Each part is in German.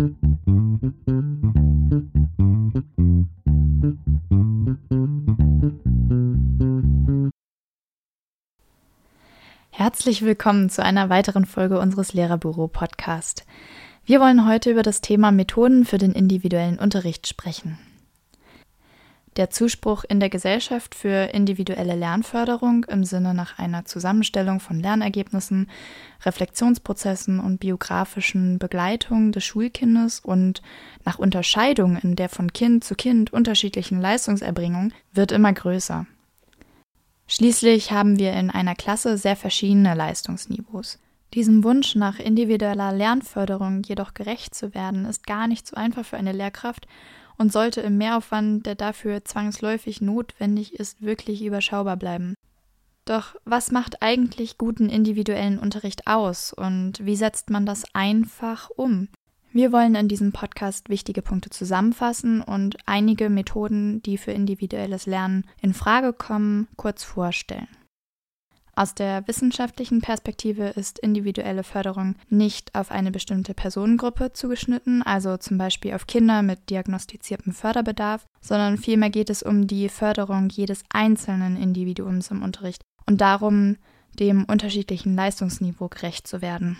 Herzlich willkommen zu einer weiteren Folge unseres Lehrerbüro-Podcast. Wir wollen heute über das Thema Methoden für den individuellen Unterricht sprechen. Der Zuspruch in der Gesellschaft für individuelle Lernförderung im Sinne nach einer Zusammenstellung von Lernergebnissen, Reflexionsprozessen und biografischen Begleitungen des Schulkindes und nach Unterscheidung in der von Kind zu Kind unterschiedlichen Leistungserbringung wird immer größer. Schließlich haben wir in einer Klasse sehr verschiedene Leistungsniveaus. Diesem Wunsch nach individueller Lernförderung jedoch gerecht zu werden, ist gar nicht so einfach für eine Lehrkraft und sollte im Mehraufwand, der dafür zwangsläufig notwendig ist, wirklich überschaubar bleiben. Doch was macht eigentlich guten individuellen Unterricht aus und wie setzt man das einfach um? Wir wollen in diesem Podcast wichtige Punkte zusammenfassen und einige Methoden, die für individuelles Lernen in Frage kommen, kurz vorstellen. Aus der wissenschaftlichen Perspektive ist individuelle Förderung nicht auf eine bestimmte Personengruppe zugeschnitten, also zum Beispiel auf Kinder mit diagnostiziertem Förderbedarf, sondern vielmehr geht es um die Förderung jedes einzelnen Individuums im Unterricht und darum, dem unterschiedlichen Leistungsniveau gerecht zu werden.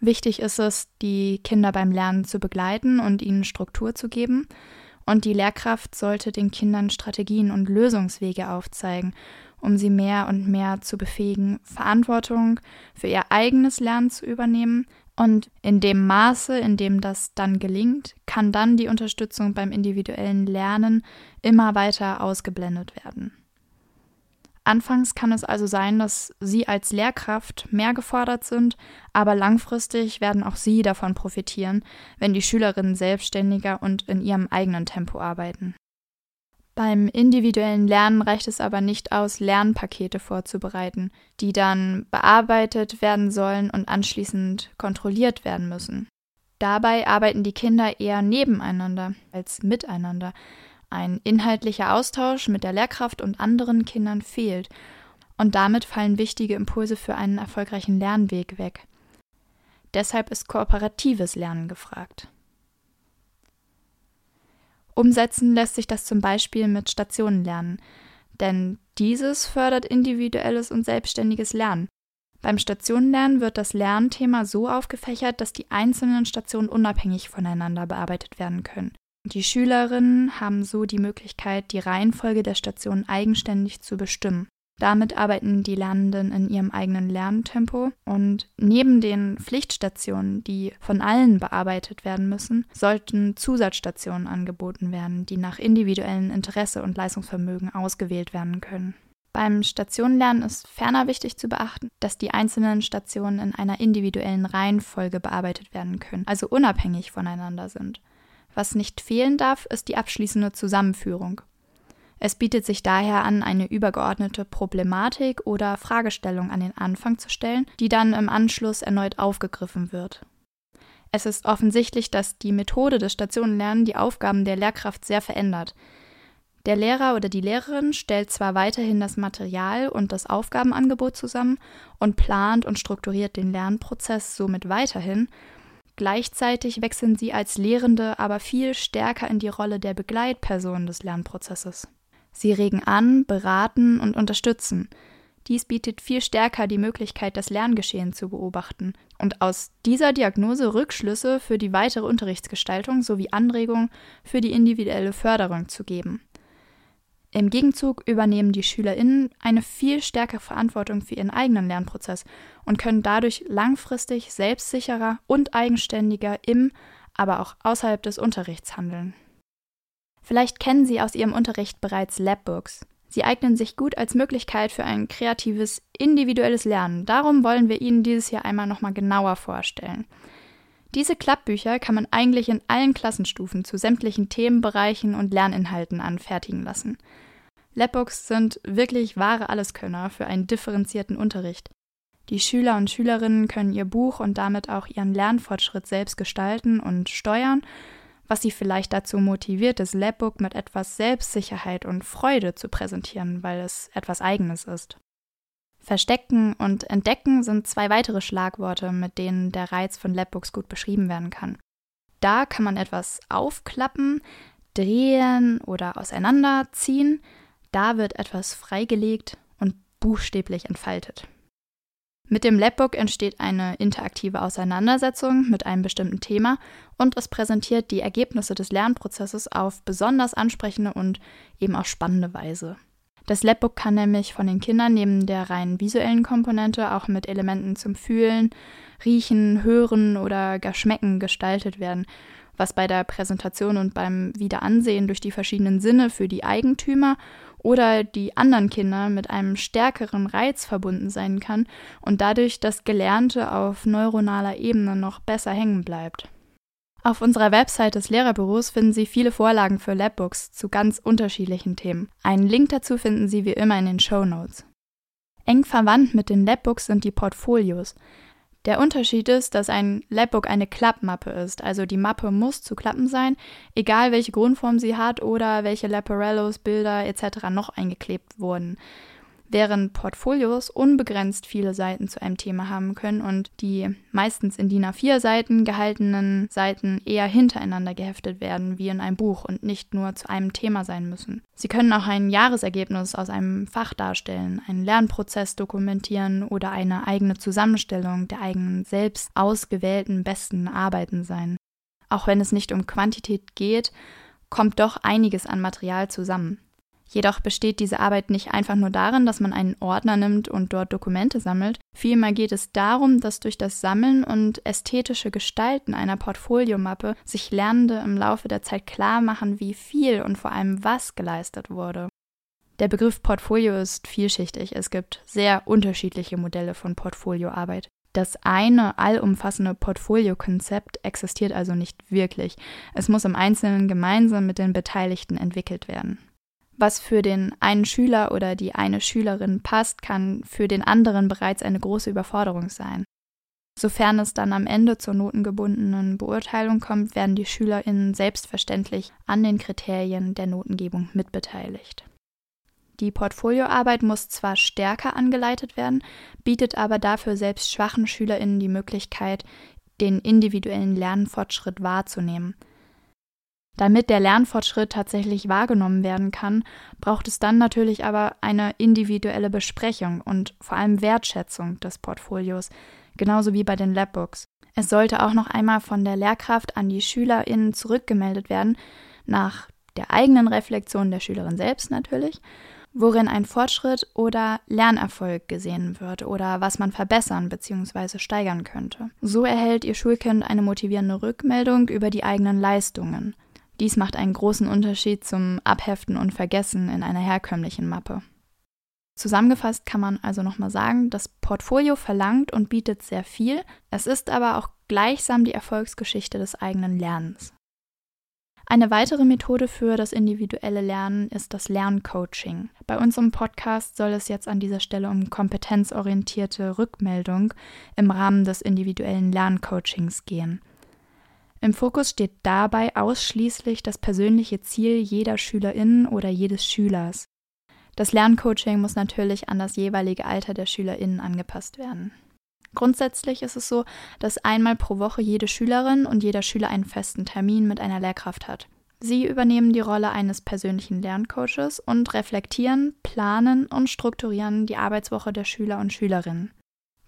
Wichtig ist es, die Kinder beim Lernen zu begleiten und ihnen Struktur zu geben. Und die Lehrkraft sollte den Kindern Strategien und Lösungswege aufzeigen, um sie mehr und mehr zu befähigen, Verantwortung für ihr eigenes Lernen zu übernehmen. Und in dem Maße, in dem das dann gelingt, kann dann die Unterstützung beim individuellen Lernen immer weiter ausgeblendet werden. Anfangs kann es also sein, dass Sie als Lehrkraft mehr gefordert sind, aber langfristig werden auch Sie davon profitieren, wenn die Schülerinnen selbstständiger und in ihrem eigenen Tempo arbeiten. Beim individuellen Lernen reicht es aber nicht aus, Lernpakete vorzubereiten, die dann bearbeitet werden sollen und anschließend kontrolliert werden müssen. Dabei arbeiten die Kinder eher nebeneinander als miteinander, ein inhaltlicher Austausch mit der Lehrkraft und anderen Kindern fehlt und damit fallen wichtige Impulse für einen erfolgreichen Lernweg weg. Deshalb ist kooperatives Lernen gefragt. Umsetzen lässt sich das zum Beispiel mit Stationenlernen, denn dieses fördert individuelles und selbstständiges Lernen. Beim Stationenlernen wird das Lernthema so aufgefächert, dass die einzelnen Stationen unabhängig voneinander bearbeitet werden können. Die Schülerinnen haben so die Möglichkeit, die Reihenfolge der Stationen eigenständig zu bestimmen. Damit arbeiten die Lernenden in ihrem eigenen Lerntempo und neben den Pflichtstationen, die von allen bearbeitet werden müssen, sollten Zusatzstationen angeboten werden, die nach individuellem Interesse und Leistungsvermögen ausgewählt werden können. Beim Stationenlernen ist ferner wichtig zu beachten, dass die einzelnen Stationen in einer individuellen Reihenfolge bearbeitet werden können, also unabhängig voneinander sind. Was nicht fehlen darf, ist die abschließende Zusammenführung. Es bietet sich daher an, eine übergeordnete Problematik oder Fragestellung an den Anfang zu stellen, die dann im Anschluss erneut aufgegriffen wird. Es ist offensichtlich, dass die Methode des Stationenlernen die Aufgaben der Lehrkraft sehr verändert. Der Lehrer oder die Lehrerin stellt zwar weiterhin das Material und das Aufgabenangebot zusammen und plant und strukturiert den Lernprozess somit weiterhin, Gleichzeitig wechseln sie als Lehrende aber viel stärker in die Rolle der Begleitperson des Lernprozesses. Sie regen an, beraten und unterstützen. Dies bietet viel stärker die Möglichkeit, das Lerngeschehen zu beobachten und aus dieser Diagnose Rückschlüsse für die weitere Unterrichtsgestaltung sowie Anregungen für die individuelle Förderung zu geben. Im Gegenzug übernehmen die SchülerInnen eine viel stärkere Verantwortung für ihren eigenen Lernprozess und können dadurch langfristig selbstsicherer und eigenständiger im, aber auch außerhalb des Unterrichts handeln. Vielleicht kennen Sie aus Ihrem Unterricht bereits Labbooks. Sie eignen sich gut als Möglichkeit für ein kreatives, individuelles Lernen. Darum wollen wir Ihnen dieses hier einmal nochmal genauer vorstellen. Diese Klappbücher kann man eigentlich in allen Klassenstufen zu sämtlichen Themenbereichen und Lerninhalten anfertigen lassen. Labbooks sind wirklich wahre Alleskönner für einen differenzierten Unterricht. Die Schüler und Schülerinnen können ihr Buch und damit auch ihren Lernfortschritt selbst gestalten und steuern, was sie vielleicht dazu motiviert, das Labbook mit etwas Selbstsicherheit und Freude zu präsentieren, weil es etwas Eigenes ist. Verstecken und Entdecken sind zwei weitere Schlagworte, mit denen der Reiz von Labbooks gut beschrieben werden kann. Da kann man etwas aufklappen, drehen oder auseinanderziehen. Da wird etwas freigelegt und buchstäblich entfaltet. Mit dem Labbook entsteht eine interaktive Auseinandersetzung mit einem bestimmten Thema und es präsentiert die Ergebnisse des Lernprozesses auf besonders ansprechende und eben auch spannende Weise. Das Labbook kann nämlich von den Kindern neben der rein visuellen Komponente auch mit Elementen zum Fühlen, Riechen, Hören oder gar Schmecken gestaltet werden was bei der Präsentation und beim Wiederansehen durch die verschiedenen Sinne für die Eigentümer oder die anderen Kinder mit einem stärkeren Reiz verbunden sein kann und dadurch das Gelernte auf neuronaler Ebene noch besser hängen bleibt. Auf unserer Website des Lehrerbüros finden Sie viele Vorlagen für Labbooks zu ganz unterschiedlichen Themen. Einen Link dazu finden Sie wie immer in den Show Notes. Eng verwandt mit den Labbooks sind die Portfolios. Der Unterschied ist, dass ein Labbook eine Klappmappe ist, also die Mappe muss zu klappen sein, egal welche Grundform sie hat oder welche Leporellos, Bilder etc. noch eingeklebt wurden während Portfolios unbegrenzt viele Seiten zu einem Thema haben können und die meistens in DIN A4 Seiten gehaltenen Seiten eher hintereinander geheftet werden, wie in einem Buch und nicht nur zu einem Thema sein müssen. Sie können auch ein Jahresergebnis aus einem Fach darstellen, einen Lernprozess dokumentieren oder eine eigene Zusammenstellung der eigenen selbst ausgewählten besten Arbeiten sein. Auch wenn es nicht um Quantität geht, kommt doch einiges an Material zusammen. Jedoch besteht diese Arbeit nicht einfach nur darin, dass man einen Ordner nimmt und dort Dokumente sammelt. Vielmehr geht es darum, dass durch das Sammeln und ästhetische Gestalten einer Portfoliomappe sich Lernende im Laufe der Zeit klar machen, wie viel und vor allem was geleistet wurde. Der Begriff Portfolio ist vielschichtig. Es gibt sehr unterschiedliche Modelle von Portfolioarbeit. Das eine allumfassende Portfoliokonzept existiert also nicht wirklich. Es muss im Einzelnen gemeinsam mit den Beteiligten entwickelt werden. Was für den einen Schüler oder die eine Schülerin passt, kann für den anderen bereits eine große Überforderung sein. Sofern es dann am Ende zur notengebundenen Beurteilung kommt, werden die SchülerInnen selbstverständlich an den Kriterien der Notengebung mitbeteiligt. Die Portfolioarbeit muss zwar stärker angeleitet werden, bietet aber dafür selbst schwachen SchülerInnen die Möglichkeit, den individuellen Lernfortschritt wahrzunehmen – damit der Lernfortschritt tatsächlich wahrgenommen werden kann, braucht es dann natürlich aber eine individuelle Besprechung und vor allem Wertschätzung des Portfolios, genauso wie bei den Labbooks. Es sollte auch noch einmal von der Lehrkraft an die SchülerInnen zurückgemeldet werden, nach der eigenen Reflexion der Schülerin selbst natürlich, worin ein Fortschritt oder Lernerfolg gesehen wird oder was man verbessern bzw. steigern könnte. So erhält Ihr Schulkind eine motivierende Rückmeldung über die eigenen Leistungen. Dies macht einen großen Unterschied zum Abheften und Vergessen in einer herkömmlichen Mappe. Zusammengefasst kann man also nochmal sagen, das Portfolio verlangt und bietet sehr viel, es ist aber auch gleichsam die Erfolgsgeschichte des eigenen Lernens. Eine weitere Methode für das individuelle Lernen ist das Lerncoaching. Bei uns im Podcast soll es jetzt an dieser Stelle um kompetenzorientierte Rückmeldung im Rahmen des individuellen Lerncoachings gehen. Im Fokus steht dabei ausschließlich das persönliche Ziel jeder Schülerin oder jedes Schülers. Das Lerncoaching muss natürlich an das jeweilige Alter der Schülerinnen angepasst werden. Grundsätzlich ist es so, dass einmal pro Woche jede Schülerin und jeder Schüler einen festen Termin mit einer Lehrkraft hat. Sie übernehmen die Rolle eines persönlichen Lerncoaches und reflektieren, planen und strukturieren die Arbeitswoche der Schüler und Schülerinnen.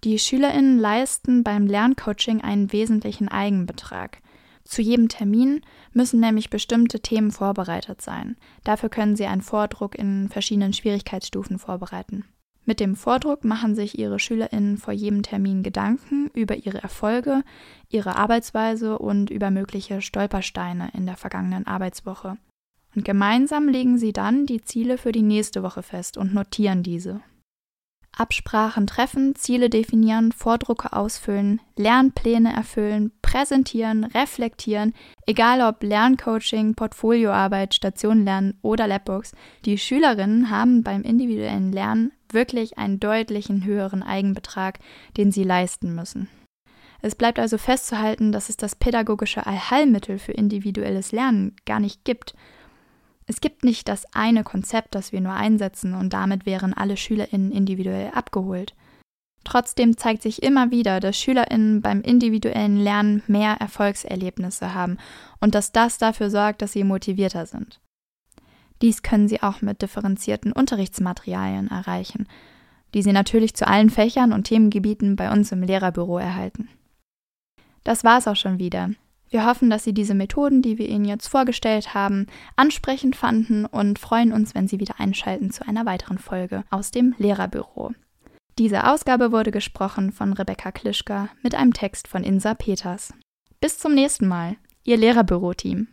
Die Schülerinnen leisten beim Lerncoaching einen wesentlichen Eigenbetrag. Zu jedem Termin müssen nämlich bestimmte Themen vorbereitet sein. Dafür können Sie einen Vordruck in verschiedenen Schwierigkeitsstufen vorbereiten. Mit dem Vordruck machen sich Ihre SchülerInnen vor jedem Termin Gedanken über ihre Erfolge, ihre Arbeitsweise und über mögliche Stolpersteine in der vergangenen Arbeitswoche. Und gemeinsam legen Sie dann die Ziele für die nächste Woche fest und notieren diese. Absprachen treffen, Ziele definieren, Vordrucke ausfüllen, Lernpläne erfüllen, präsentieren, reflektieren, egal ob Lerncoaching, Portfolioarbeit, Stationenlernen oder Labbooks, die Schülerinnen haben beim individuellen Lernen wirklich einen deutlichen höheren Eigenbetrag, den sie leisten müssen. Es bleibt also festzuhalten, dass es das pädagogische Allheilmittel für individuelles Lernen gar nicht gibt es gibt nicht das eine Konzept, das wir nur einsetzen und damit wären alle SchülerInnen individuell abgeholt. Trotzdem zeigt sich immer wieder, dass SchülerInnen beim individuellen Lernen mehr Erfolgserlebnisse haben und dass das dafür sorgt, dass sie motivierter sind. Dies können sie auch mit differenzierten Unterrichtsmaterialien erreichen, die sie natürlich zu allen Fächern und Themengebieten bei uns im Lehrerbüro erhalten. Das war's auch schon wieder. Wir hoffen, dass Sie diese Methoden, die wir Ihnen jetzt vorgestellt haben, ansprechend fanden und freuen uns, wenn Sie wieder einschalten zu einer weiteren Folge aus dem Lehrerbüro. Diese Ausgabe wurde gesprochen von Rebecca Klischka mit einem Text von Insa Peters. Bis zum nächsten Mal, Ihr Lehrerbüro-Team.